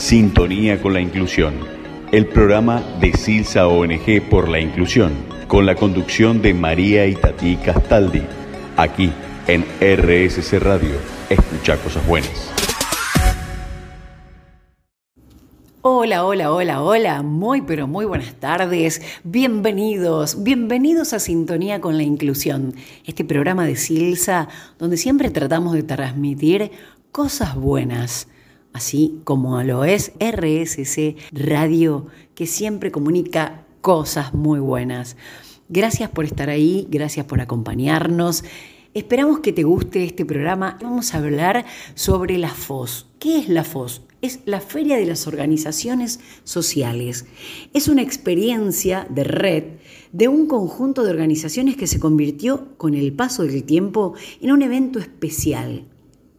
Sintonía con la Inclusión, el programa de Silsa ONG por la Inclusión, con la conducción de María Itatí Castaldi, aquí en RSC Radio. Escucha cosas buenas. Hola, hola, hola, hola, muy pero muy buenas tardes, bienvenidos, bienvenidos a Sintonía con la Inclusión, este programa de Silsa donde siempre tratamos de transmitir cosas buenas, así como lo es RSC Radio, que siempre comunica cosas muy buenas. Gracias por estar ahí, gracias por acompañarnos. Esperamos que te guste este programa. Vamos a hablar sobre la FOS. ¿Qué es la FOS? Es la Feria de las Organizaciones Sociales. Es una experiencia de red de un conjunto de organizaciones que se convirtió con el paso del tiempo en un evento especial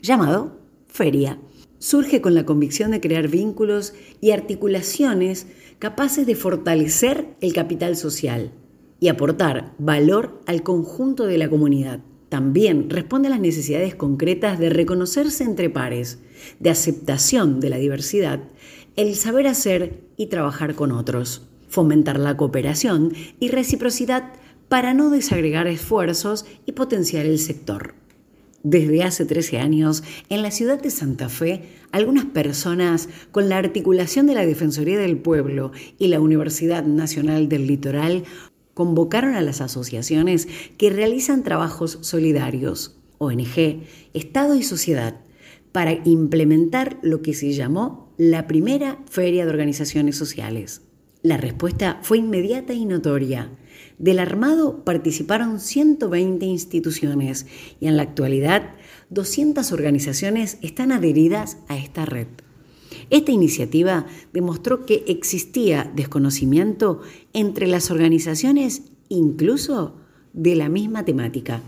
llamado Feria. Surge con la convicción de crear vínculos y articulaciones capaces de fortalecer el capital social y aportar valor al conjunto de la comunidad. También responde a las necesidades concretas de reconocerse entre pares, de aceptación de la diversidad, el saber hacer y trabajar con otros, fomentar la cooperación y reciprocidad para no desagregar esfuerzos y potenciar el sector. Desde hace 13 años, en la ciudad de Santa Fe, algunas personas, con la articulación de la Defensoría del Pueblo y la Universidad Nacional del Litoral, convocaron a las asociaciones que realizan trabajos solidarios, ONG, Estado y sociedad, para implementar lo que se llamó la primera Feria de Organizaciones Sociales. La respuesta fue inmediata y notoria. Del armado participaron 120 instituciones y en la actualidad 200 organizaciones están adheridas a esta red. Esta iniciativa demostró que existía desconocimiento entre las organizaciones incluso de la misma temática.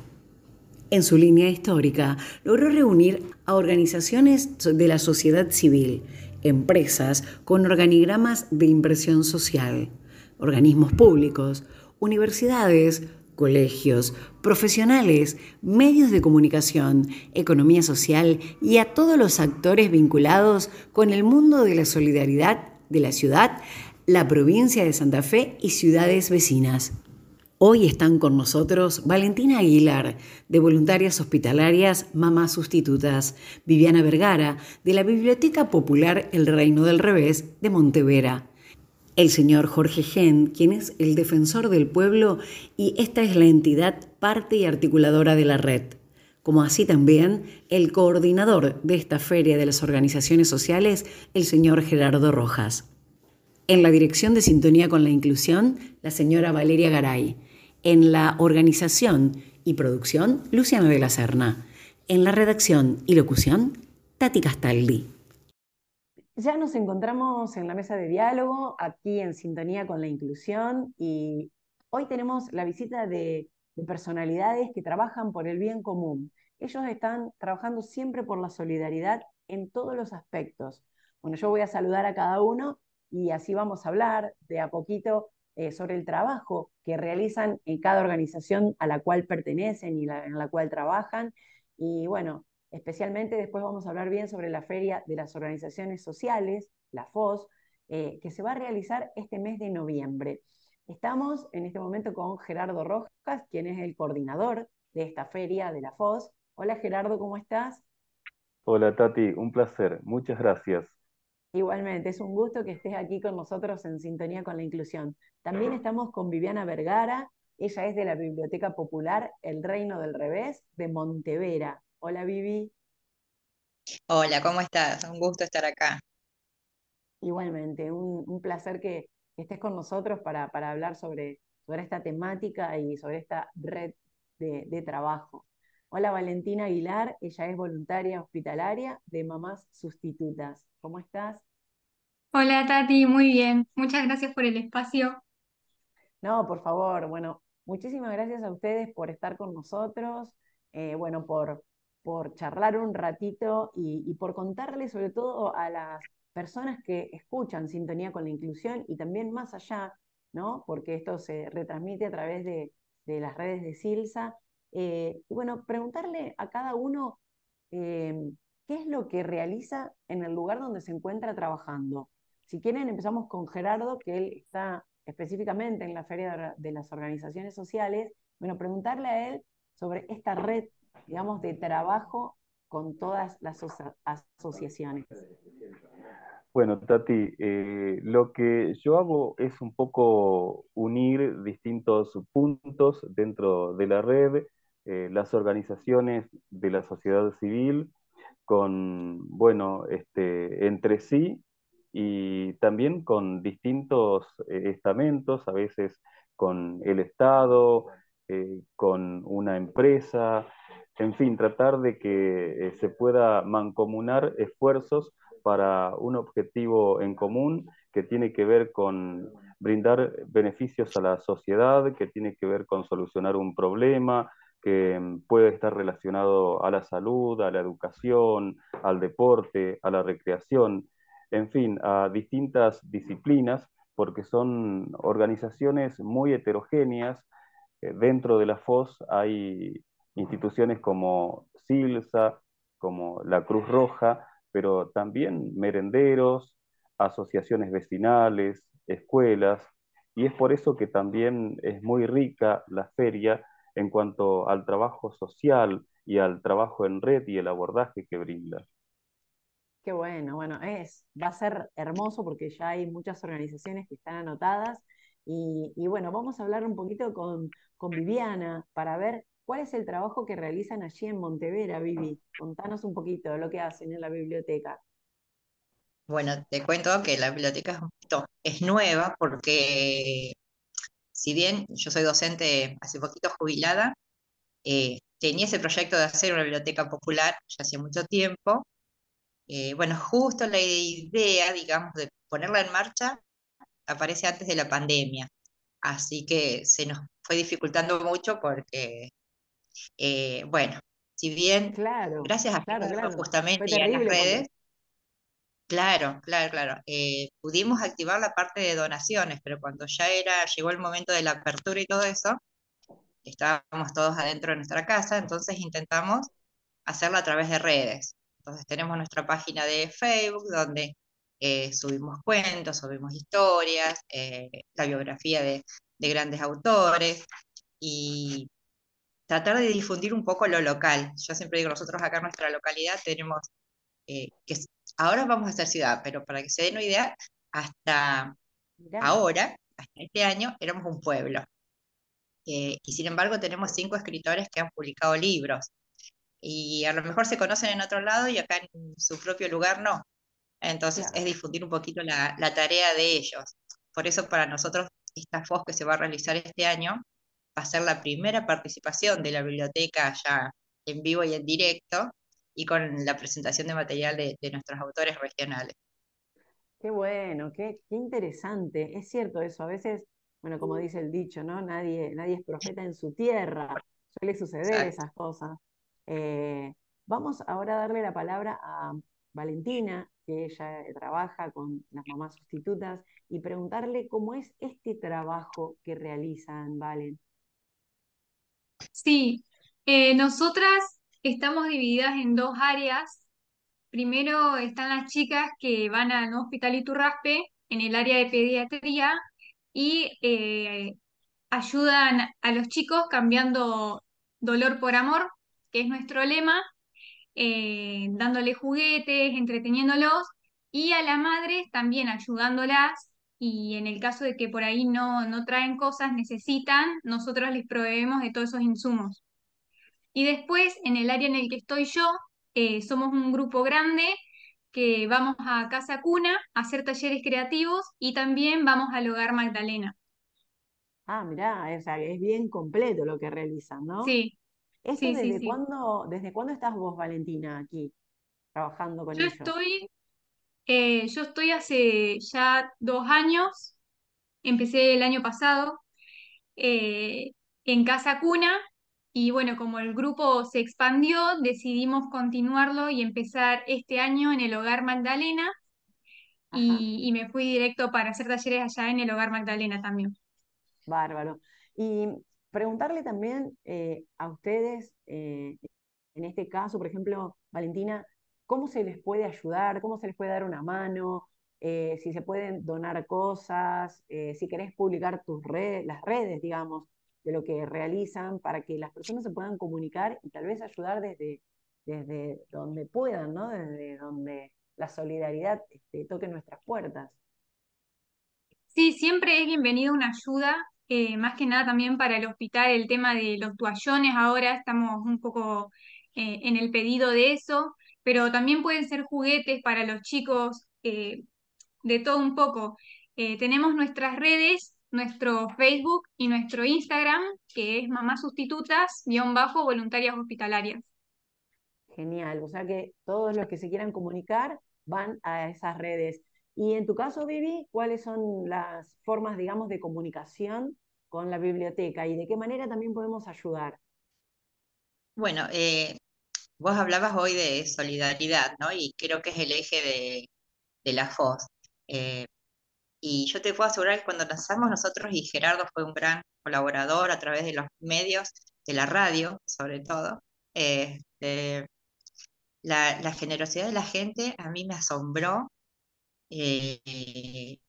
En su línea histórica, logró reunir a organizaciones de la sociedad civil, empresas con organigramas de impresión social, organismos públicos, universidades, colegios, profesionales, medios de comunicación, economía social y a todos los actores vinculados con el mundo de la solidaridad de la ciudad, la provincia de Santa Fe y ciudades vecinas. Hoy están con nosotros Valentina Aguilar, de Voluntarias Hospitalarias Mamás Sustitutas, Viviana Vergara, de la Biblioteca Popular El Reino del Revés de Montevera, el señor Jorge Gen, quien es el defensor del pueblo y esta es la entidad parte y articuladora de la red, como así también el coordinador de esta feria de las organizaciones sociales, el señor Gerardo Rojas. En la dirección de Sintonía con la Inclusión, la señora Valeria Garay. En la organización y producción, Luciano de la Serna. En la redacción y locución, Tati Castaldi. Ya nos encontramos en la mesa de diálogo, aquí en sintonía con la inclusión, y hoy tenemos la visita de, personalidades que trabajan por el bien común. Ellos están trabajando siempre por la solidaridad en todos los aspectos. Bueno, yo voy a saludar a cada uno y así vamos a hablar de a poquito eh, sobre el trabajo que realizan en cada organización a la cual pertenecen y en la cual trabajan. Y bueno, Especialmente después vamos a hablar bien sobre la Feria de las Organizaciones Sociales, la FOS, eh, que se va a realizar este mes de noviembre. Estamos en este momento con Gerardo Rojas, quien es el coordinador de esta feria de la FOS. Hola Gerardo, ¿cómo estás? Hola Tati, un placer, muchas gracias. Igualmente, es un gusto que estés aquí con nosotros en sintonía con la inclusión. También estamos con Viviana Vergara, ella es de la Biblioteca Popular El Reino del Revés de Montevera. Hola Vivi. Hola, ¿cómo estás? Un gusto estar acá. Igualmente, un, placer que, estés con nosotros para, hablar sobre, sobre, esta temática y sobre esta red de, trabajo. Hola Valentina Aguilar, ella es voluntaria hospitalaria de Mamás Sustitutas. ¿Cómo estás? Hola Tati, muy bien. Muchas gracias por el espacio. No, por favor, bueno, muchísimas gracias a ustedes por estar con nosotros, eh, bueno, por, por charlar un ratito y, por contarle sobre todo a las personas que escuchan Sintonía con la Inclusión y también más allá, ¿no? Porque esto se retransmite a través de, las redes de Silsa. Eh, y bueno, preguntarle a cada uno eh, qué es lo que realiza en el lugar donde se encuentra trabajando. Si quieren, empezamos con Gerardo, que él está específicamente en la Feria de las Organizaciones Sociales. Bueno, preguntarle a él sobre esta red, digamos, de trabajo con todas las asociaciones. Bueno, Tati, eh, lo que yo hago es un poco unir distintos puntos dentro de la red, eh, las organizaciones de la sociedad civil, con, bueno, este, entre sí y también con distintos eh, estamentos, a veces con el Estado, con una empresa, en fin, tratar de que se pueda mancomunar esfuerzos para un objetivo en común que tiene que ver con brindar beneficios a la sociedad, que tiene que ver con solucionar un problema, que mm, puede estar relacionado a la salud, a la educación, al deporte, a la recreación, en fin, a distintas disciplinas, porque son organizaciones muy heterogéneas. Eh, dentro de la FOS hay instituciones como SILSA, como la Cruz Roja, pero también merenderos, asociaciones vecinales, escuelas, y es por eso que también es muy rica la feria en cuanto al trabajo social y al trabajo en red y el abordaje que brinda. Qué bueno, bueno, es, va a ser hermoso porque ya hay muchas organizaciones que están anotadas y, bueno, vamos a hablar un poquito con, con Viviana para ver ¿Cuál es el trabajo que realizan allí en Montevera, Vivi? Contanos un poquito de lo que hacen en la biblioteca. Bueno, te cuento que la biblioteca es nueva porque si bien yo soy docente hace poquito jubilada, eh, tenía ese proyecto de hacer una biblioteca popular ya hace mucho tiempo. Eh, bueno, justo la idea, digamos, de ponerla en marcha aparece antes de la pandemia. Así que se nos fue dificultando mucho porque eh, bueno, si bien, claro, gracias a claro, justamente y a las redes, claro, claro, claro, eh, pudimos activar la parte de donaciones, pero cuando ya era, llegó el momento de la apertura y todo eso, estábamos todos adentro de nuestra casa, entonces intentamos hacerlo a través de redes. Entonces tenemos nuestra página de Facebook donde eh, subimos cuentos, subimos historias, la biografía de, de, grandes autores y tratar de difundir un poco lo local. Yo siempre digo, nosotros acá en nuestra localidad tenemos, eh, que ahora vamos a ser ciudad, pero para que se den una idea, hasta ahora, hasta este año, éramos un pueblo. Eh, y sin embargo tenemos cinco escritores que han publicado libros. Y a lo mejor se conocen en otro lado y acá en su propio lugar no. Entonces es difundir un poquito la, la tarea de ellos. Por eso para nosotros esta FOS que se va a realizar este año va a ser la primera participación de la biblioteca ya en vivo y en directo y con la presentación de material de, nuestros autores regionales. Qué bueno, qué, interesante. Es cierto eso. A veces, bueno, como dice el dicho, ¿no? Nadie, nadie es profeta en su tierra. Suele suceder esas cosas. Eh, vamos ahora a darle la palabra a Valentina, que ella trabaja con las mamás sustitutas, y preguntarle cómo es este trabajo que realizan, Valen. Sí, eh, nosotras estamos divididas en dos áreas. Primero están las chicas que van al Hospital Iturraspe en el área de pediatría y eh, ayudan a los chicos cambiando dolor por amor, que es nuestro lema, eh, dándole juguetes, entreteniéndolos, y a la madre también ayudándolas y en el caso de que por ahí no, no traen cosas, necesitan, nosotros les proveemos de todos esos insumos. Y después, en el área en el que estoy yo, eh, somos un grupo grande que vamos a Casa Cuna a hacer talleres creativos y también vamos al Hogar Magdalena. Ah, mirá, es bien completo lo que realizan, ¿no? Sí. Desde, Cuándo, ¿Desde cuándo estás vos, Valentina, aquí, trabajando con yo Estoy eh, yo estoy hace ya dos años, empecé el año pasado eh, en Casa Cuna y bueno, como el grupo se expandió, decidimos continuarlo y empezar este año en el Hogar Magdalena y, me fui directo para hacer talleres allá en el Hogar Magdalena también. Bárbaro. Y preguntarle también eh, a ustedes, en este caso, por ejemplo, Valentina, cómo se les puede ayudar, cómo se les puede dar una mano, eh, si se pueden donar cosas, eh, si querés publicar tus redes, las redes, digamos, de lo que realizan para que las personas se puedan comunicar y tal vez ayudar desde, desde donde puedan, ¿no? Desde donde la solidaridad este, toque nuestras puertas. Sí, siempre es bienvenido una ayuda, eh, más que nada también para el hospital, el tema de los toallones, ahora estamos un poco en el pedido de eso, pero también pueden ser juguetes para los chicos, de todo un poco. Eh, tenemos nuestras redes, nuestro Facebook y nuestro Instagram, que es Mamás Sustitutas, guion bajo, voluntarias hospitalarias. Genial, o sea que todos los que se quieran comunicar van a esas redes. Y en tu caso, Vivi, ¿cuáles son las formas, digamos, de comunicación con la biblioteca y de qué manera también podemos ayudar? Bueno, eh, vos hablabas hoy de solidaridad, ¿no? Y creo que es el eje de, la FOS. Eh, y yo te puedo asegurar que cuando lanzamos nosotros, y Gerardo fue un gran colaborador a través de los medios, de la radio sobre todo, este, la, generosidad de la gente a mí me asombró. Eh,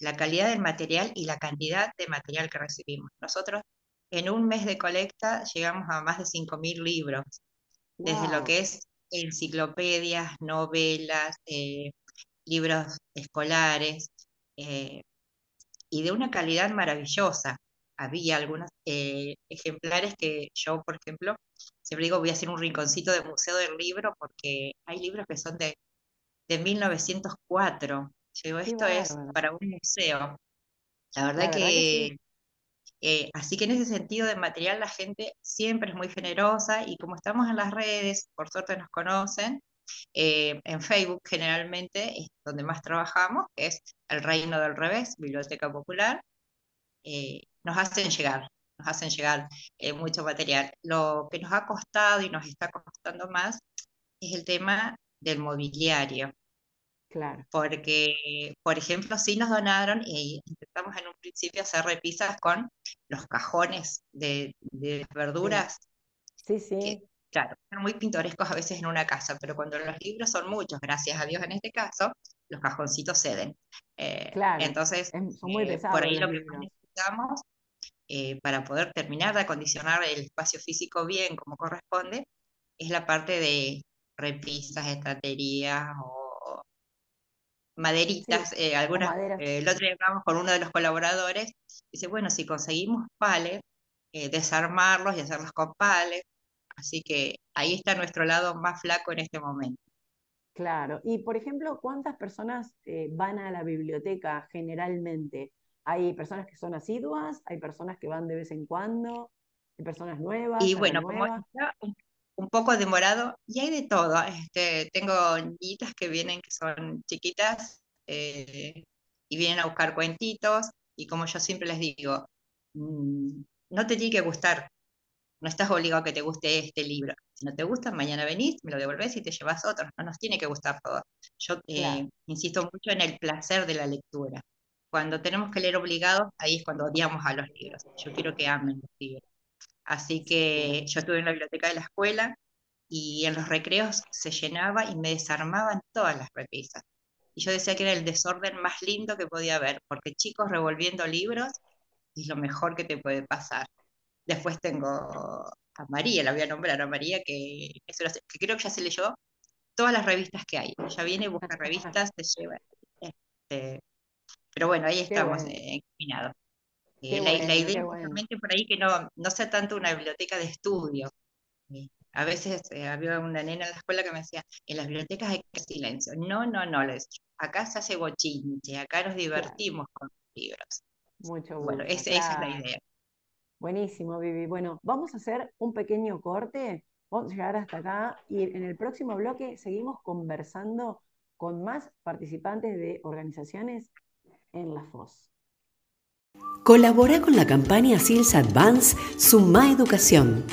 la calidad del material y la cantidad de material que recibimos. Nosotros en un mes de colecta llegamos a más de 5.000 libros, desde lo que es enciclopedias, novelas, eh, libros escolares, eh, y de una calidad maravillosa. Había algunos eh, ejemplares que yo, por ejemplo, siempre digo, voy a hacer un rinconcito de museo del libro porque hay libros que son de, de 1904. Digo, esto es para un museo. La verdad, que, eh, así que en ese sentido de material la gente siempre es muy generosa y como estamos en las redes, por suerte nos conocen, eh, en Facebook generalmente es donde más trabajamos, es El Reino del Revés, Biblioteca Popular. Eh, nos hacen llegar, nos hacen llegar eh, mucho material. Lo que nos ha costado y nos está costando más es el tema del mobiliario. Claro. Porque, por ejemplo, sí nos donaron y intentamos en un principio hacer repisas con los cajones de, verduras. Sí, sí. Claro, son muy pintorescos a veces en una casa, pero cuando los libros son muchos, gracias a Dios en este caso, los cajoncitos ceden. Eh, claro, entonces, son muy eh, por ahí lo que necesitamos eh, para poder terminar de acondicionar el espacio físico bien como corresponde es la parte de repisas, estanterías o maderitas. algunas, el otro día hablamos con uno de los colaboradores, dice, bueno, si conseguimos pales, desarmarlos y hacerlos con pales, Así que ahí está nuestro lado más flaco en este momento. Claro, y por ejemplo, ¿cuántas personas eh, van a la biblioteca generalmente? ¿Hay personas que son asiduas? ¿Hay personas que van de vez en cuando? ¿Hay personas nuevas? Y bueno, como está un, poco demorado, y hay de todo. Este, tengo niñitas que vienen, que son chiquitas, eh, y vienen a buscar cuentitos, y como yo siempre les digo, mm, no te tiene que gustar no estás obligado a que te guste este libro. Si no te gusta, mañana venís, me lo devolvés y te llevas otro. No nos tiene que gustar todo. Yo eh, insisto mucho en el placer de la lectura. Cuando tenemos que leer obligados, ahí es cuando odiamos a los libros. Yo quiero que amen los libros. Así que yo estuve en la biblioteca de la escuela y en los recreos se llenaba y me desarmaban todas las repisas. Y yo decía que era el desorden más lindo que podía haber, porque chicos revolviendo libros es lo mejor que te puede pasar. Después tengo a María, la voy a nombrar a María, que, que creo que ya se leyó todas las revistas que hay. Ella viene, busca revistas, se lleva. Este, pero bueno, ahí estamos eh, Eh, la, idea es por ahí que no, no sea tanto una biblioteca de estudio. Eh, a veces había una nena en la escuela que me decía, en las bibliotecas hay silencio. No, no, no, les acá se hace bochinche, acá nos divertimos con los libros. Mucho Bueno, esa es la idea. Buenísimo, Vivi. Bueno, vamos a hacer un pequeño corte, vamos a llegar hasta acá y en el próximo bloque seguimos conversando con más participantes de organizaciones en la FOS. Colabora con la campaña SILS Advance Suma Educación.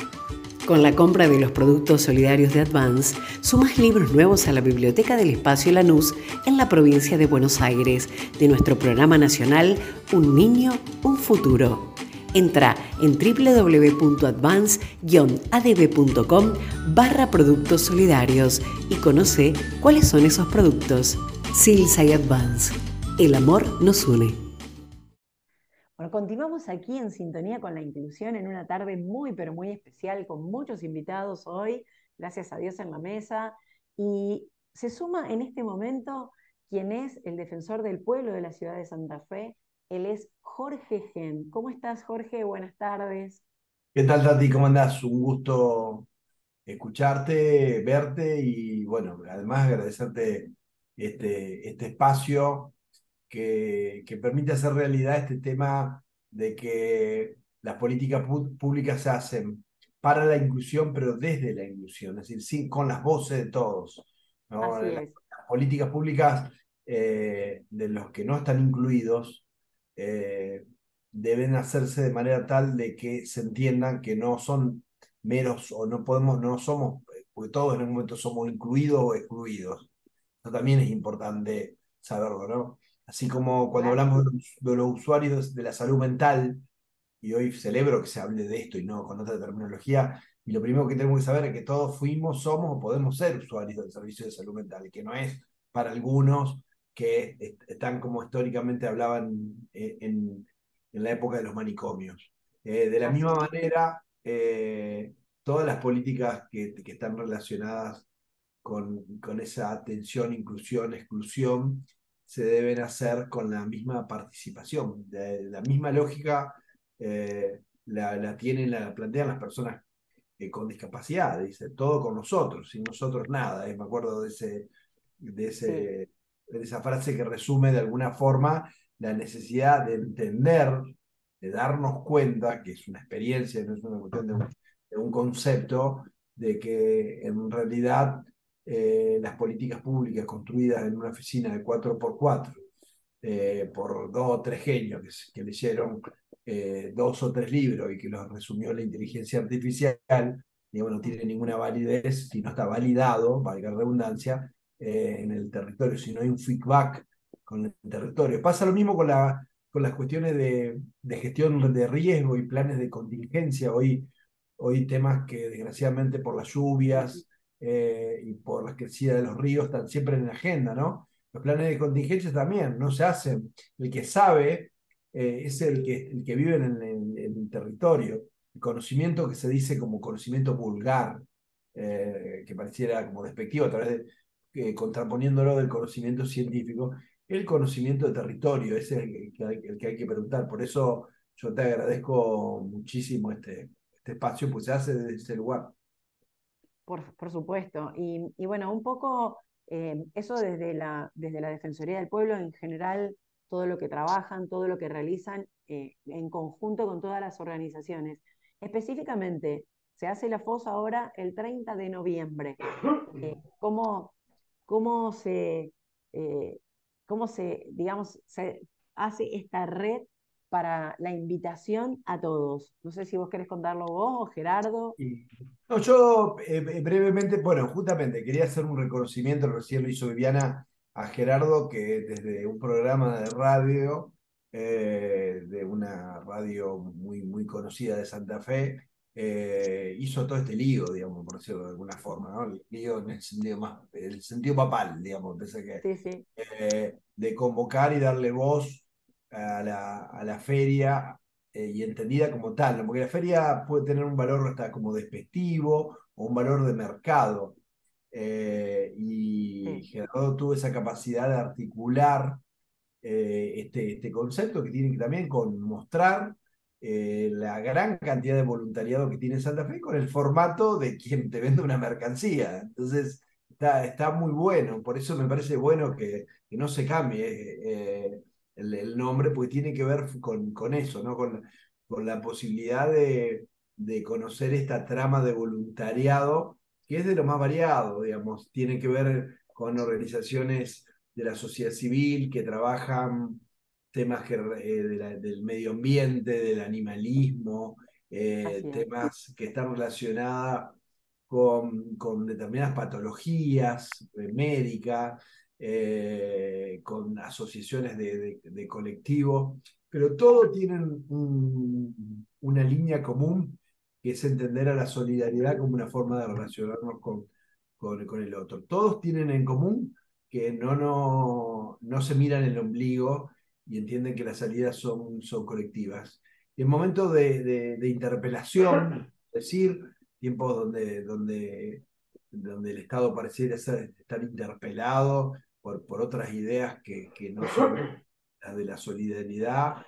Con la compra de los productos solidarios de Advance, sumas libros nuevos a la Biblioteca del Espacio Lanús en la provincia de Buenos Aires de nuestro programa nacional Un Niño, un Futuro Entra en www.advance-adb.com barra productos solidarios y conoce cuáles son esos productos. Silsa y Advance. El amor nos une. Bueno, continuamos aquí en sintonía con la inclusión en una tarde muy, pero muy especial, con muchos invitados hoy, gracias a Dios en la mesa. Y se suma en este momento quien es el defensor del pueblo de la ciudad de Santa Fe, él es Jorge Gen. ¿Cómo estás, Jorge? Buenas tardes. ¿Qué tal, Tati? ¿Cómo andás? Un gusto escucharte, verte y, bueno, además agradecerte este, este espacio que, que permite hacer realidad este tema de que las políticas públicas se hacen para la inclusión, pero desde la inclusión, es decir, sin, con las voces de todos. Las, políticas públicas eh, de los que no están incluidos eh, deben hacerse de manera tal de que se entiendan que no son meros o no podemos, no somos, porque todos en un momento somos incluidos o excluidos. Eso también es importante saberlo, ¿no? Así como cuando hablamos de los, usuarios de la salud mental, y hoy celebro que se hable de esto y no con otra terminología, y lo primero que tenemos que saber es que todos fuimos, somos o podemos ser usuarios del servicio de salud mental, que no es para algunos que están como históricamente hablaban eh, en, en la época de los manicomios. Eh, de la misma manera, eh, todas las políticas que, que, están relacionadas con, con esa atención, inclusión, exclusión, se deben hacer con la misma participación. la misma lógica la, la, tienen, la plantean las personas con discapacidad, dice, todo con nosotros, sin nosotros nada. me acuerdo de ese, de ese esa frase que resume de alguna forma la necesidad de entender, de darnos cuenta, que es una experiencia, no es una cuestión de un, concepto, de que en realidad eh, las políticas públicas construidas en una oficina de 4x4 eh, por dos o tres genios que, leyeron eh, dos o tres libros y que los resumió la inteligencia artificial, digamos, no tiene ninguna validez si no está validado, valga la redundancia, eh, en el territorio, si no hay un feedback con el territorio. Pasa lo mismo con, la, con las cuestiones de, de gestión de riesgo y planes de contingencia. Hoy, hoy temas que desgraciadamente por las lluvias eh, y por la crecida de los ríos están siempre en la agenda, ¿no? Los planes de contingencia también no se hacen. El que sabe eh, es el que, el que vive en el, territorio. El conocimiento que se dice como conocimiento vulgar, que pareciera como despectivo a través de contraponiéndolo del conocimiento científico, el conocimiento de territorio, es el que, hay, el que hay que preguntar. Por eso yo te agradezco muchísimo este, este espacio, pues se hace desde ese lugar. Por, por supuesto. Y, y, bueno, un poco eh, eso desde la, desde la Defensoría del Pueblo en general, todo lo que trabajan, todo lo que realizan eh, en conjunto con todas las organizaciones. Específicamente, se hace la FOS ahora el 30 de noviembre. Eh, ¿cómo, cómo se, cómo se, digamos, se hace esta red para la invitación a todos. No sé si vos querés contarlo vos o Gerardo. No, yo eh, eh, brevemente, bueno, justamente quería hacer un reconocimiento, recién lo hizo Viviana, a Gerardo, que desde un programa de radio, de una radio muy, muy conocida de Santa Fe, eh, hizo todo este lío, digamos, por decirlo de alguna forma, ¿no? El lío en el sentido más, el sentido papal, digamos, pensé que, eh, de convocar y darle voz a la, a la feria eh, y entendida como tal, porque la feria puede tener un valor hasta como despectivo o un valor de mercado. y Gerardo tuvo esa capacidad de articular este, este concepto que tiene que también con mostrar eh, la gran cantidad de voluntariado que tiene Santa Fe con el formato de quien te vende una mercancía. Entonces, está, está muy bueno. Por eso me parece bueno que, que no se cambie eh, el, nombre, porque tiene que ver con, con eso, ¿no? con, con la posibilidad de, de conocer esta trama de voluntariado, que es de lo más variado, digamos. Tiene que ver con organizaciones de la sociedad civil que trabajan temas que, eh, del medio ambiente, del animalismo, eh, temas que están relacionados con, con determinadas patologías eh, con asociaciones de, colectivos pero todos tienen una línea común que es entender a la solidaridad como una forma de relacionarnos con, con, el otro. Todos tienen en común que no, no, no se miran el ombligo y entienden que las salidas son, son colectivas. Y en momentos de, de, interpelación, es decir, tiempos donde, donde, donde el Estado pareciera estar interpelado por, otras ideas que, no son las de la solidaridad,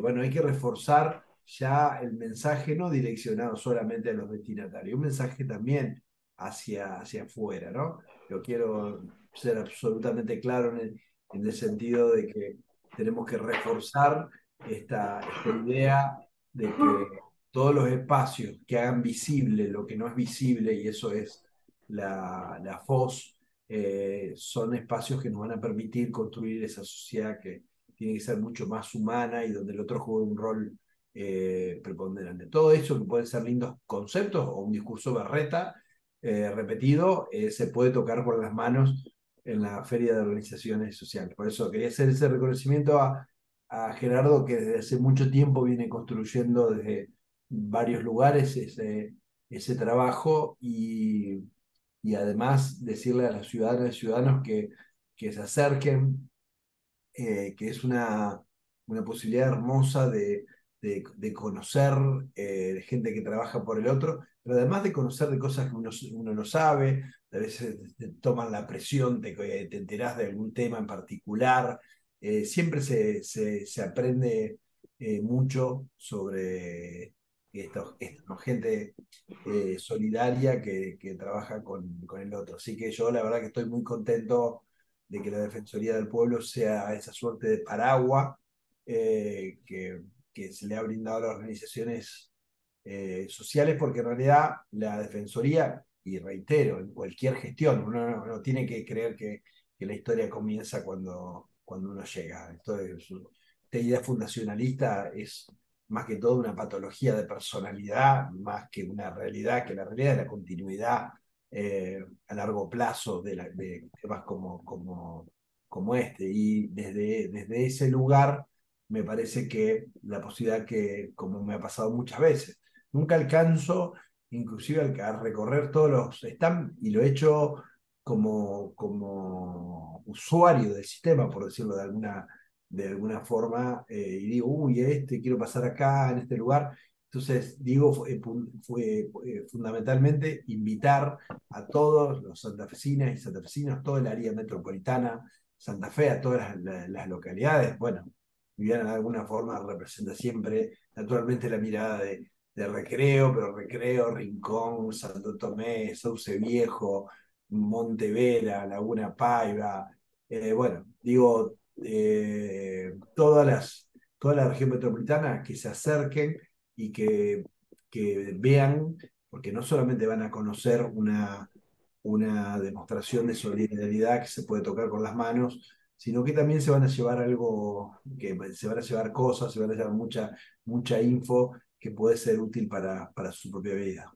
bueno, hay que reforzar ya el mensaje no direccionado solamente a los destinatarios, un mensaje también hacia, hacia afuera, ¿no? Yo quiero ser absolutamente claro en el, en el sentido de que tenemos que reforzar esta, esta idea de que todos los espacios que hagan visible lo que no es visible, y eso es la, la FOS, eh, son espacios que nos van a permitir construir esa sociedad que tiene que ser mucho más humana y donde el otro juega un rol eh, preponderante. Todo eso que pueden ser lindos conceptos o un discurso berreta eh, repetido, se puede tocar con las manos en la Feria de Organizaciones Sociales. Por eso quería hacer ese reconocimiento a, a Gerardo, que desde hace mucho tiempo viene construyendo desde varios lugares ese, ese trabajo y, y además decirle a las ciudadanas y ciudadanos que, que se acerquen, eh, que es una, una posibilidad hermosa de, de, conocer eh, gente que trabaja por el otro, pero además de conocer de cosas que uno, uno no sabe, a veces te toman la presión, te, te enterás de algún tema en particular, eh, siempre se, se, se aprende eh, mucho sobre esto, gente eh, solidaria que, que trabaja con, con, el otro. Así que yo la verdad que estoy muy contento de que la Defensoría del Pueblo sea esa suerte de paraguas que, que, se le ha brindado a las organizaciones sociales, porque en realidad la Defensoría, y reitero, en cualquier gestión, uno no, tiene que creer que, que la historia comienza cuando cuando uno llega. Esto esta idea fundacionalista es más que todo una patología de personalidad, más que una realidad, que la realidad es la continuidad eh, a largo plazo de, temas como, como, como este. Y desde, desde ese lugar me parece que la posibilidad que, como me ha pasado muchas veces, nunca alcanzo inclusive a recorrer todos los están y lo he hecho como, como usuario del sistema, por decirlo de alguna, de alguna forma, eh, y digo, uy, este, quiero pasar acá, en este lugar. Entonces, digo, fue, fue, fundamentalmente invitar a todos los santafesinas y santafesinos, todo el área metropolitana, Santa Fe, a todas las, localidades. Bueno, Viviana de alguna forma representa siempre, naturalmente, la mirada de, de Recreo, pero Recreo, Rincón, Santo Tomé, Sauce Viejo, Montevera, Laguna Paiva, eh, bueno, digo, eh, todas las, toda la región metropolitana que se acerquen y que, que vean, porque no solamente van a conocer una, una demostración de solidaridad que se puede tocar con las manos, sino que también se van a llevar algo, que se van a llevar cosas, se van a llevar mucha, mucha info que puede ser útil para, para su propia vida.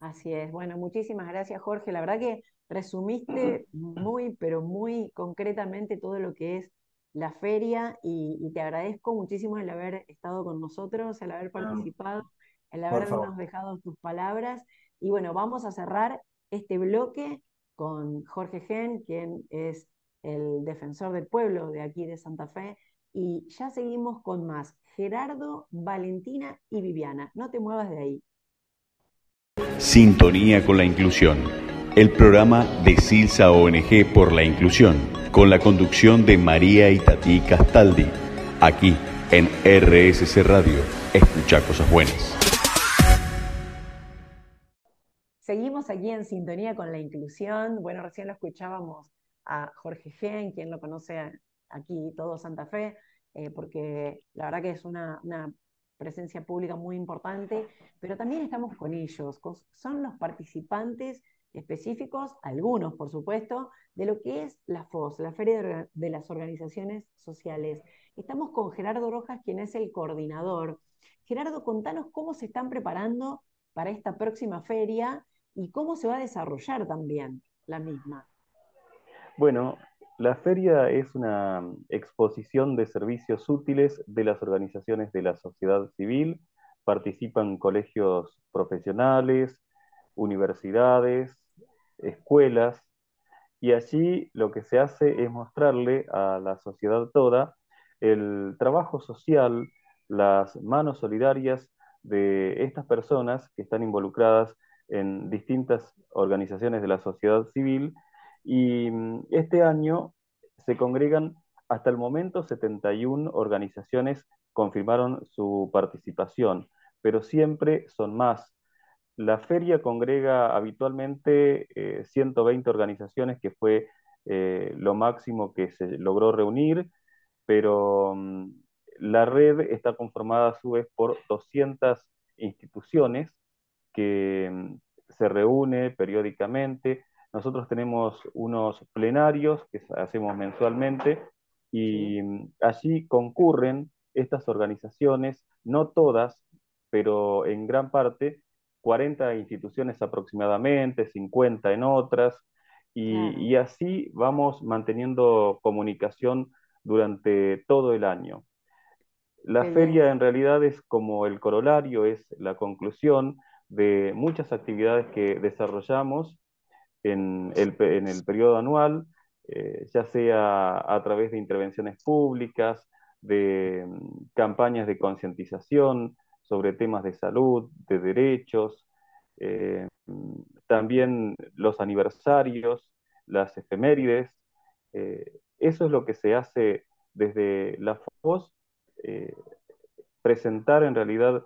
Así es. Bueno, muchísimas gracias, Jorge. La verdad que resumiste muy, pero muy concretamente todo lo que es la feria y, te agradezco muchísimo el haber estado con nosotros, el haber participado, el habernos dejado tus palabras. Y bueno, vamos a cerrar este bloque con Jorge Gen, quien es el defensor del pueblo de aquí de Santa Fe. Y ya seguimos con más. Gerardo, Valentina y Viviana. No te muevas de ahí. Sintonía con la inclusión. El programa de Silsa ONG por la inclusión, con la conducción de María Itatí Castaldi. Aquí en RSC Radio. Escucha cosas buenas. Seguimos aquí en sintonía con la inclusión. Bueno, recién lo escuchábamos a Jorge Gen, quien lo conoce aquí todo Santa Fe, eh, porque la verdad que es una, una presencia pública muy importante, pero también estamos con ellos, son los participantes específicos, algunos por supuesto, de lo que es la FOS, la Feria de las Organizaciones Sociales. Estamos con Gerardo Rojas, quien es el coordinador. Gerardo, contanos cómo se están preparando para esta próxima feria y cómo se va a desarrollar también la misma. Bueno, La feria es una exposición de servicios útiles de las organizaciones de la sociedad civil. Participan colegios profesionales, universidades, escuelas, y allí lo que se hace es mostrarle a la sociedad toda el trabajo social, las manos solidarias de estas personas que están involucradas en distintas organizaciones de la sociedad civil y mm, este año se congregan hasta el momento 71 organizaciones confirmaron su participación, pero siempre son más. La feria congrega habitualmente 120 eh, organizaciones, que fue eh, lo máximo que se logró reunir, pero mm, la red está conformada a su vez por 200 instituciones que mm, se reúne periódicamente. Nosotros tenemos unos plenarios que hacemos mensualmente y mm, allí concurren estas organizaciones, no todas, pero en gran parte, 40 instituciones aproximadamente, 50 en otras, y, y así vamos manteniendo comunicación durante todo el año. La feria en realidad es como el corolario, es la conclusión de muchas actividades que desarrollamos en el, en el periodo anual, eh, ya sea a través de intervenciones públicas, de mm, campañas de concientización sobre temas de salud, de derechos, eh, también los aniversarios, las efemérides. Eh, eso es lo que se hace desde la FOS eh, presentar en realidad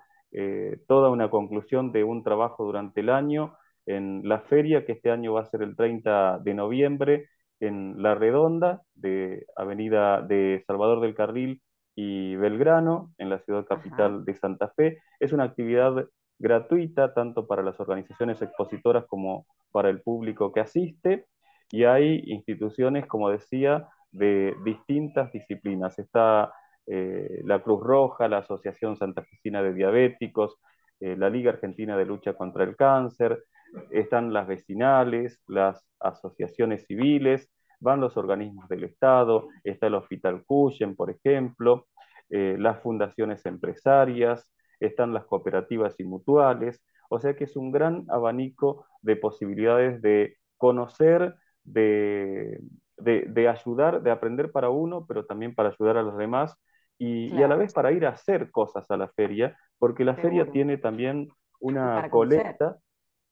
toda una conclusión de un trabajo durante el año en la feria, que este año va a ser el 30 de noviembre, en La Redonda, de Avenida de Salvador del Carril y Belgrano, en la ciudad capital de Santa Fe. Es una actividad gratuita tanto para las organizaciones expositoras como para el público que asiste, y hay instituciones, como decía, de distintas disciplinas. Está eh, la Cruz Roja, la Asociación Santa Santafesina de Diabéticos, eh, la Liga Argentina de Lucha contra el Cáncer, están las vecinales, las asociaciones civiles, van los organismos del Estado, está el Hospital Cuyen, por ejemplo, eh, las fundaciones empresarias, están las cooperativas y mutuales, o sea que es un gran abanico de posibilidades de conocer, de, de ayudar, de aprender para uno, pero también para ayudar a los demás y, a la vez para ir a hacer cosas a la feria, porque la feria tiene también una colecta.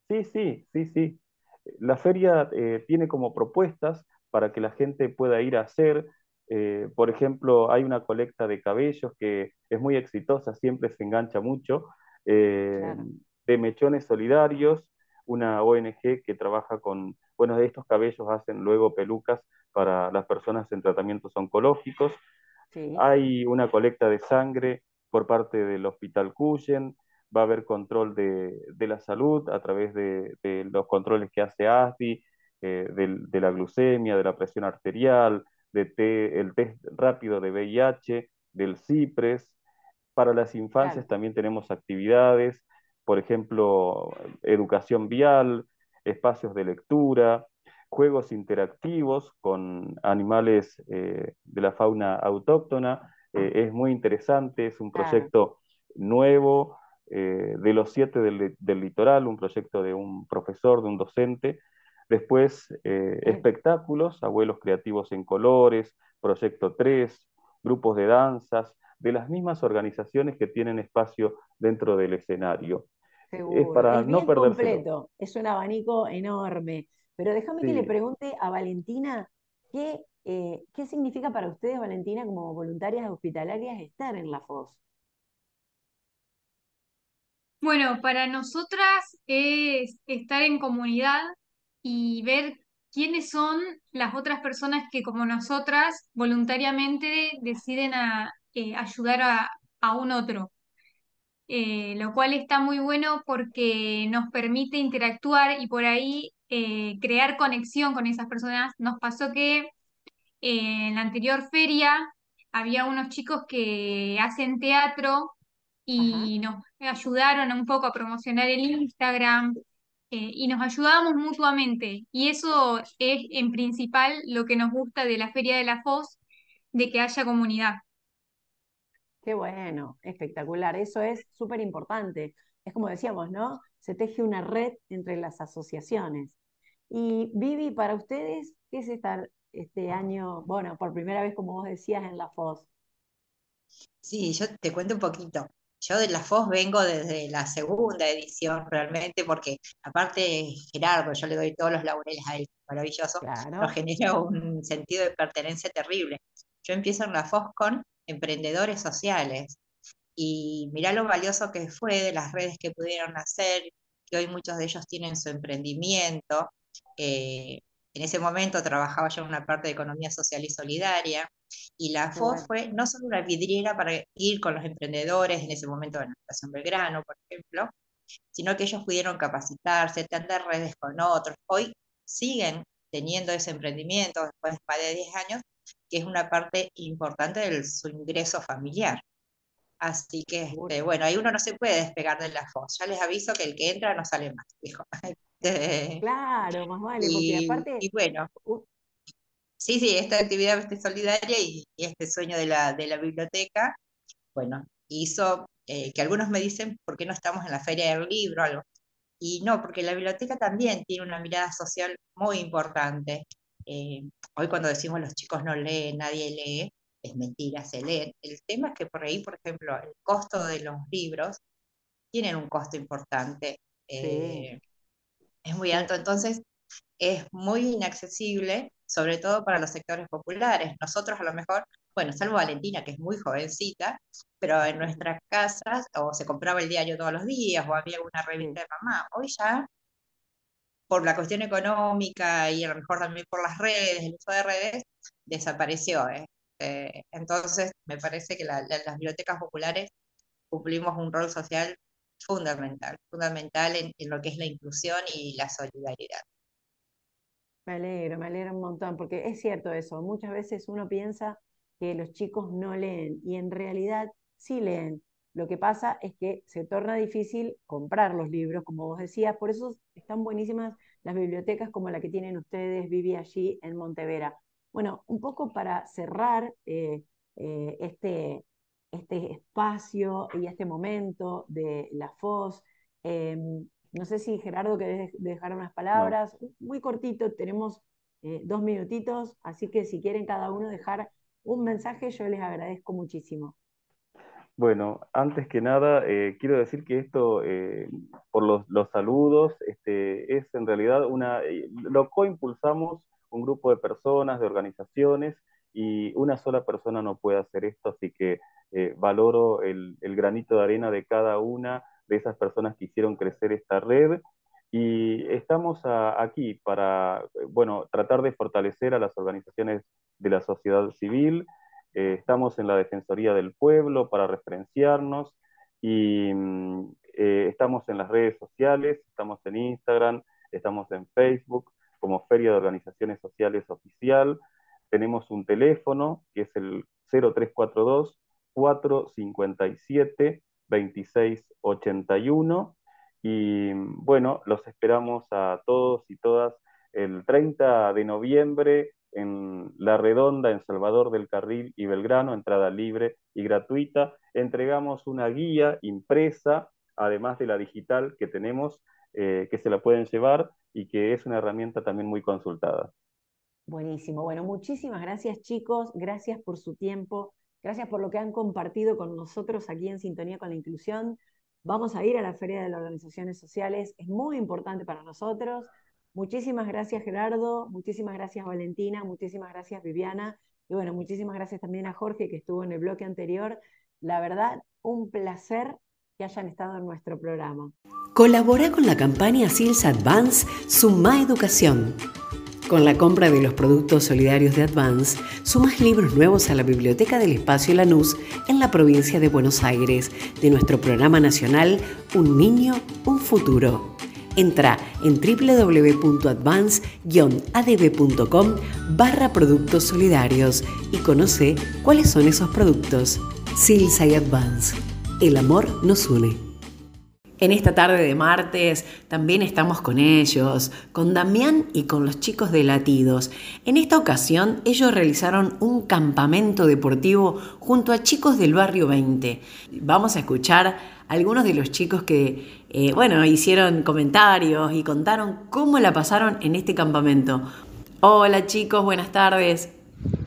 Sí, sí, sí, sí. La feria eh, tiene como propuestas para que la gente pueda ir a hacer. Eh, por ejemplo, hay una colecta de cabellos que es muy exitosa, siempre se engancha mucho, eh, de mechones solidarios, una ONG que trabaja con, bueno, de estos cabellos hacen luego pelucas para las personas en tratamientos oncológicos. Hay una colecta de sangre por parte del Hospital Cuyen, va a haber control de, la salud a través de, los controles que hace ASDI, eh, de, la glucemia, de la presión arterial, de el test rápido de VIH, del CIPRES. Para las infancias también tenemos actividades, por ejemplo, educación vial, espacios de lectura, juegos interactivos con animales eh, de la fauna autóctona. Eh, es muy interesante, es un proyecto nuevo eh, de los siete del, litoral, un proyecto de un profesor, de un docente. Después, espectáculos, abuelos creativos en colores, Proyecto 3, grupos de danzas, de las mismas organizaciones que tienen espacio dentro del escenario. Es para no completo, es un abanico enorme. Pero déjame que le pregunte a Valentina qué, eh, qué significa para ustedes, Valentina, como voluntarias hospitalarias, estar en la FOS. Bueno, para nosotras es estar en comunidad y ver quiénes son las otras personas que como nosotras voluntariamente deciden eh, ayudar a, a, un otro. Eh, lo cual está muy bueno porque nos permite interactuar y por ahí eh, crear conexión con esas personas. Nos pasó que en la anterior feria había unos chicos que hacen teatro y nos ayudaron un poco a promocionar el Instagram eh, y nos ayudábamos mutuamente. Y eso es en principal lo que nos gusta de la Feria de la Foz, de que haya comunidad. Qué bueno, espectacular. Eso es súper importante. Es como decíamos, ¿no? Se teje una red entre las asociaciones. Y Vivi, para ustedes, ¿qué es estar este año, bueno, por primera vez, como vos decías, en la FOS? Sí, yo te cuento un poquito. Yo de la FOS vengo desde la segunda edición realmente, porque aparte Gerardo, yo le doy todos los laureles a él, maravilloso, nos genera un sentido de pertenencia terrible. Yo empiezo en la FOS con emprendedores sociales y mirá lo valioso que fue de las redes que pudieron hacer, que hoy muchos de ellos tienen su emprendimiento. Eh, en ese momento trabajaba yo en una parte de economía social y solidaria, y la FOS fue no solo una vidriera para ir con los emprendedores, en ese momento en la Estación Belgrano, por ejemplo, sino que ellos pudieron capacitarse, tener redes con otros. Hoy siguen teniendo ese emprendimiento después de más de 10 años, que es una parte importante de su ingreso familiar. Así que, este, bueno, ahí uno no se puede despegar de la FOS. Ya les aviso que el que entra no sale más, dijo. Este, claro, más vale, porque aparte... Y bueno, sí, sí, esta actividad solidaria y, este sueño de la, de la biblioteca, bueno, hizo eh, que algunos me dicen, ¿por qué no estamos en la feria del libro? Algo. Y no, porque la biblioteca también tiene una mirada social muy importante. Eh, hoy cuando decimos los chicos no leen, nadie lee, es mentira, se leen. El tema es que por ahí, por ejemplo, el costo de los libros tienen un costo importante. Eh, es muy alto, entonces es muy inaccesible, sobre todo para los sectores populares. Nosotros a lo mejor, bueno, salvo Valentina, que es muy jovencita, pero en nuestras casas o se compraba el diario todos los días o había una revista de mamá. Hoy ya, por la cuestión económica y a lo mejor también por las redes, el uso de redes, desapareció. ¿eh? Eh, entonces, me parece que las bibliotecas populares cumplimos un rol social fundamental, fundamental en, lo que es la inclusión y la solidaridad. Me alegro, me alegro un montón, porque es cierto eso, muchas veces uno piensa que los chicos no leen y en realidad sí leen. Lo que pasa es que se torna difícil comprar los libros, como vos decías, por eso están buenísimas las bibliotecas como la que tienen ustedes, Vivi, allí en Montevera. Bueno, un poco para cerrar eh, eh, este, este espacio y este momento de la FOS. Em, no sé si Gerardo querés dejar unas palabras, muy cortito, tenemos eh, dos minutitos, así que si quieren cada uno dejar un mensaje, yo les agradezco muchísimo. Bueno, antes que nada, quiero decir que esto, por los, los, saludos, este, es en realidad una, lo coimpulsamos un grupo de personas, de organizaciones, y una sola persona no puede hacer esto, así que eh, valoro el, granito de arena de cada una de esas personas que hicieron crecer esta red. Y estamos aquí para, bueno, tratar de fortalecer a las organizaciones de la sociedad civil. Eh, estamos en la Defensoría del Pueblo para referenciarnos y mm, eh, estamos en las redes sociales, estamos en Instagram, estamos en Facebook como Feria de Organizaciones Sociales Oficial. Tenemos un teléfono que es el 0342 457 2681 y bueno, los esperamos a todos y todas el 30 de noviembre en La Redonda, en Salvador del Carril y Belgrano, entrada libre y gratuita. Entregamos una guía impresa, además de la digital que tenemos, eh, que se la pueden llevar y que es una herramienta también muy consultada. Buenísimo. Bueno, muchísimas gracias chicos, gracias por su tiempo, gracias por lo que han compartido con nosotros aquí en Sintonía con la Inclusión. Vamos a ir a la Feria de las Organizaciones Sociales, es muy importante para nosotros. Muchísimas gracias Gerardo, muchísimas gracias Valentina, muchísimas gracias Viviana y bueno, muchísimas gracias también a Jorge que estuvo en el bloque anterior. La verdad, un placer que hayan estado en nuestro programa. Colabora con la campaña SILS Advance Suma Educación. Con la compra de los productos solidarios de Advance, sumas libros nuevos a la Biblioteca del Espacio Lanús en la provincia de Buenos Aires de nuestro programa nacional Un Niño, un Futuro. Entra en www.advance-adb.com barra productos solidarios y conoce cuáles son esos productos. Silsa y Advance. El amor nos une. En esta tarde de martes también estamos con ellos, con Damián y con los chicos de Latidos. En esta ocasión ellos realizaron un campamento deportivo junto a chicos del barrio 20. Vamos a escuchar a algunos de los chicos que, eh, bueno, hicieron comentarios y contaron cómo la pasaron en este campamento. Hola chicos, buenas tardes.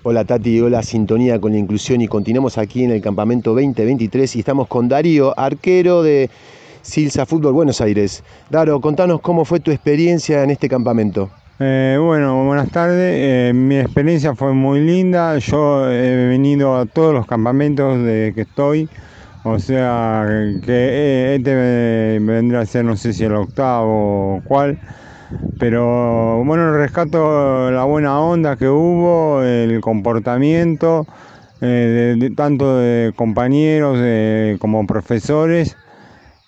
Hola Tati, hola Sintonía con la Inclusión y continuamos aquí en el campamento 2023 y estamos con Darío, arquero de Silsa Fútbol Buenos Aires. Daro, contanos cómo fue tu experiencia en este campamento. Eh, bueno, buenas tardes. Eh, mi experiencia fue muy linda. Yo he venido a todos los campamentos de que estoy. O sea, que eh, este vendrá a ser, no sé si el octavo o cuál. Pero bueno, rescato la buena onda que hubo, el comportamiento, tanto de compañeros como profesores.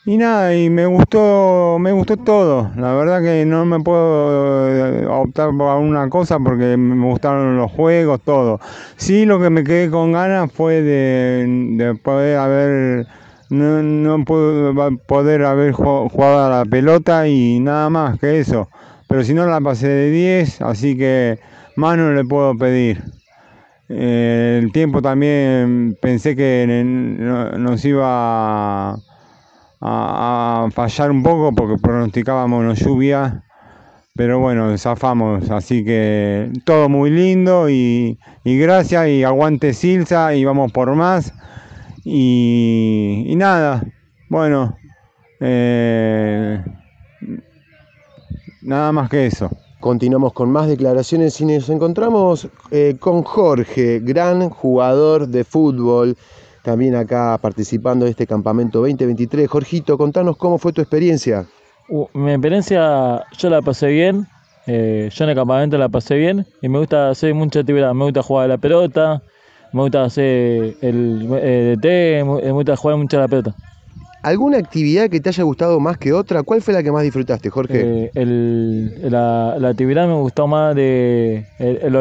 Y nada, y me gustó, me gustó todo. La verdad que no me puedo eh, optar por alguna cosa porque me gustaron los juegos, todo. Sí, lo que me quedé con ganas fue de, poder haber, no, no poder haber jugado a la pelota y nada más que eso. Pero si no la pasé de 10, así que más no le puedo pedir. Eh, el tiempo también pensé que nos iba a a, fallar un poco porque pronosticábamos una lluvia, pero bueno, zafamos, así que todo muy lindo y, gracias y aguante Silsa y vamos por más. Y, nada, bueno, eh, nada más que eso. Continuamos con más declaraciones y nos encontramos eh, con Jorge, gran jugador de fútbol, también acá participando de este campamento 2023. Jorgito, contanos cómo fue tu experiencia. Uh, mi experiencia, yo la pasé bien, eh, yo en el campamento la pasé bien y me gusta hacer mucha actividad, me gusta jugar a la pelota, me gusta hacer el, eh, DT, me gusta jugar mucho a la pelota. ¿Alguna actividad que te haya gustado más que otra? ¿Cuál fue la que más disfrutaste, Jorge? Eh, la, actividad me gustó más de el, el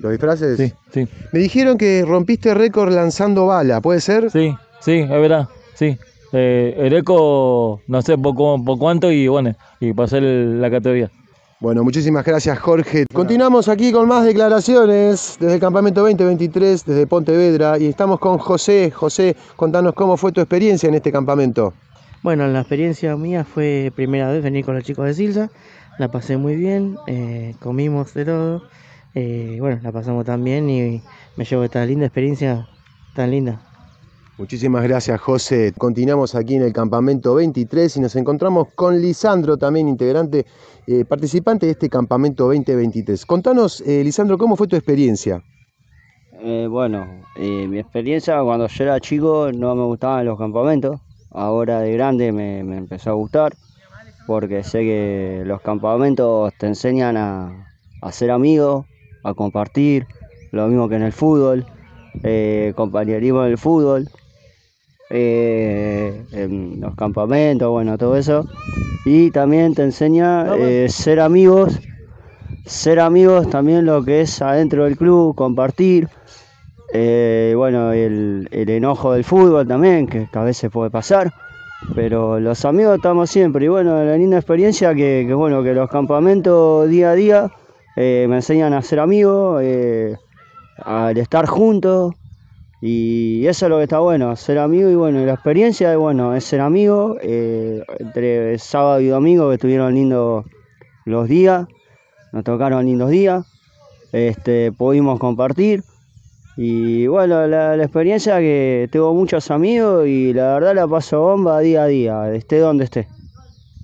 ¿Los disfraces? Sí, sí. Me dijeron que rompiste récord lanzando bala, ¿puede ser? Sí, sí, es verdad, sí. Eh, el eco, no sé por, por, cuánto y bueno, y pasé la categoría. Bueno, muchísimas gracias Jorge. Continuamos aquí con más declaraciones desde el campamento 2023, desde Pontevedra, y estamos con José. José, contanos cómo fue tu experiencia en este campamento. Bueno, la experiencia mía fue primera vez venir con los chicos de Silsa, la pasé muy bien, eh, comimos de todo eh, bueno, la pasamos tan bien y me llevo esta linda experiencia, tan linda. Muchísimas gracias José. Continuamos aquí en el campamento 23 y nos encontramos con Lisandro, también integrante, eh, participante de este campamento 2023. Contanos, eh, Lisandro, ¿cómo fue tu experiencia? bueno, mi experiencia cuando yo era chico no me gustaban los campamentos. Ahora de grande me, me empezó a gustar porque sé que los campamentos te enseñan a, a ser amigos, a compartir, lo mismo que en el fútbol, eh, compañerismo en el fútbol, eh, en los campamentos, bueno, todo eso. Y también te enseña eh, ser amigos, ser amigos también lo que es adentro del club, compartir. bueno, el, enojo del fútbol también, que, a veces puede pasar. Pero los amigos estamos siempre. Y bueno, la linda experiencia que, que bueno, que los campamentos día a día eh, me enseñan a ser amigos, eh, al estar juntos y eso es lo que está bueno, ser amigo y bueno, la experiencia es bueno, es ser amigo, eh, entre sábado y domingo que estuvieron lindos los días, nos tocaron lindos días, este, pudimos compartir y bueno, la, la experiencia que tengo muchos amigos y la verdad la paso bomba día a día, esté donde esté.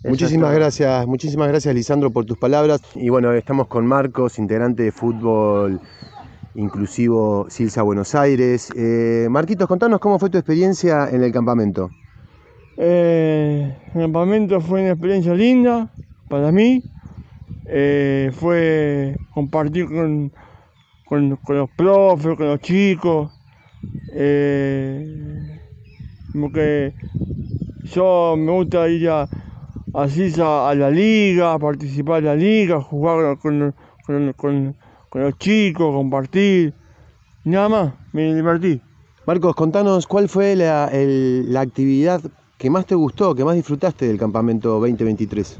Muchísimas gracias, muchísimas gracias Lisandro por tus palabras. Y bueno, estamos con Marcos, integrante de fútbol inclusivo Silsa Buenos Aires. Eh, Marquitos, contanos cómo fue tu experiencia en el campamento. Eh, el campamento fue una experiencia linda para mí. Eh, fue compartir con, con, los profes, con los chicos. porque yo me gusta ir a así a la liga, participar en la liga, jugar con, los chicos, compartir. Nada más, me divertí. Marcos, contanos cuál fue la, actividad que más te gustó, que más disfrutaste del campamento 2023?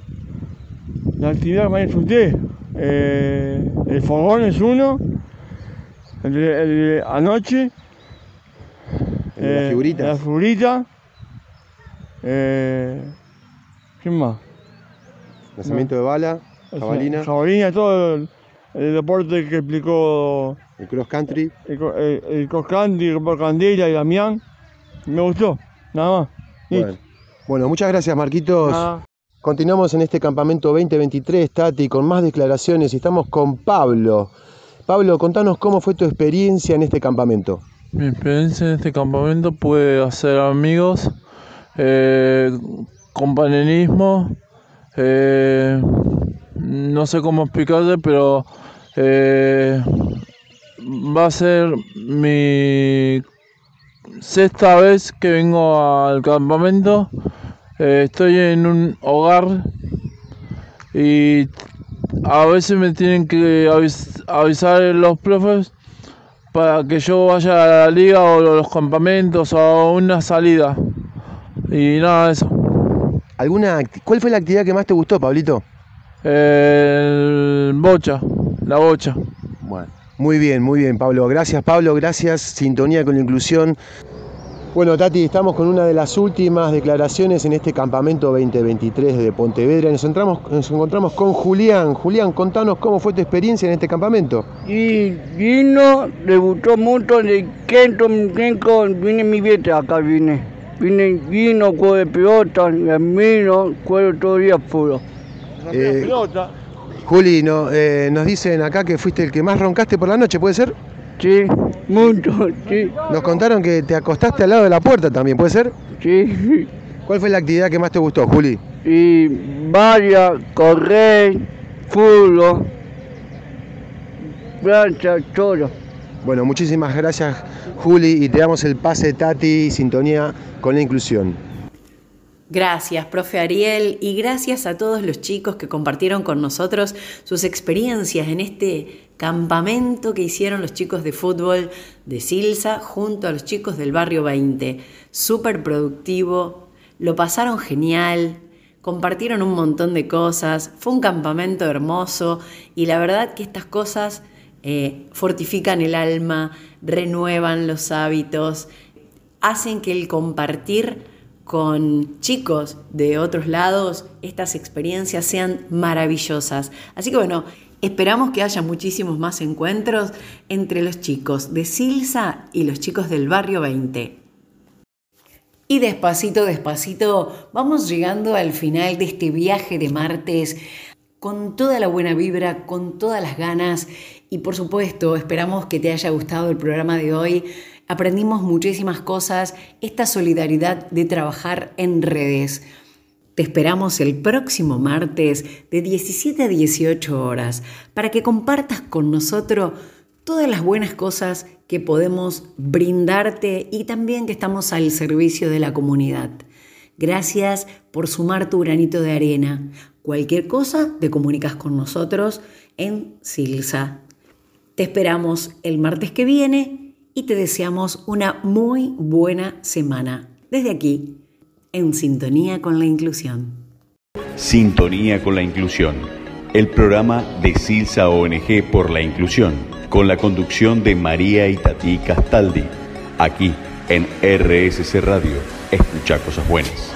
La actividad que más disfruté, eh, el fogón es uno, el, el anoche, las eh, figuritas. La figurita, eh, ¿qué más? Lanzamiento de bala, O sea, jabalina, Jabalina, todo el, el deporte que explicó el cross country. el, co- el, el Coscanti, el Candela y Damián. Me gustó, nada más. Bueno. Bueno, muchas gracias Marquitos. Nada. Continuamos en este campamento 2023, Tati, con más declaraciones y estamos con Pablo. Pablo, contanos cómo fue tu experiencia en este campamento. Mi experiencia en este campamento pude hacer amigos, eh, compañerismo, eh, no sé cómo explicarte, pero eh, va a ser mi sexta vez que vengo al campamento. Eh, estoy en un hogar y a veces me tienen que avis- avisar los profes para que yo vaya a la liga o a los campamentos o a una salida. Y nada de eso. ¿Alguna, acti- ¿Cuál fue la actividad que más te gustó, Pablito? El bocha, la bocha. Bueno, muy bien, muy bien, Pablo. Gracias, Pablo. Gracias, Sintonía con la Inclusión. Bueno, Tati, estamos con una de las últimas declaraciones en este campamento 2023 de Pontevedra. Nos, entramos, nos encontramos con Julián. Julián, contanos cómo fue tu experiencia en este campamento. Y vino, le gustó mucho de Kento, vine mi vieta acá, vine. Vine, vino, juego de pelota, y a mí no, juego todo el día puro. Eh, pelota. Juli, no, eh, nos dicen acá que fuiste el que más roncaste por la noche, ¿puede ser? Sí, mucho, sí. Nos contaron que te acostaste al lado de la puerta también, ¿puede ser? Sí. ¿Cuál fue la actividad que más te gustó, Juli? Y varias, correr, fútbol, plancha, todo. Bueno, muchísimas gracias, Juli, y te damos el pase, Tati, sintonía con la inclusión. Gracias, profe Ariel, y gracias a todos los chicos que compartieron con nosotros sus experiencias en este campamento que hicieron los chicos de fútbol de Silsa junto a los chicos del barrio 20. Súper productivo, lo pasaron genial, compartieron un montón de cosas, fue un campamento hermoso y la verdad que estas cosas eh, fortifican el alma, renuevan los hábitos, hacen que el compartir con chicos de otros lados estas experiencias sean maravillosas. Así que bueno, esperamos que haya muchísimos más encuentros entre los chicos de Silsa y los chicos del barrio 20. Y despacito, despacito, vamos llegando al final de este viaje de martes con toda la buena vibra, con todas las ganas y por supuesto esperamos que te haya gustado el programa de hoy. Aprendimos muchísimas cosas, esta solidaridad de trabajar en redes. Te esperamos el próximo martes de 17 a 18 horas para que compartas con nosotros todas las buenas cosas que podemos brindarte y también que estamos al servicio de la comunidad. Gracias por sumar tu granito de arena. Cualquier cosa te comunicas con nosotros en Silsa. Te esperamos el martes que viene y te deseamos una muy buena semana. Desde aquí, en sintonía con la inclusión. Sintonía con la inclusión. El programa de Silsa ONG por la inclusión, con la conducción de María Itatí Castaldi, aquí en RSC Radio. Escucha cosas buenas.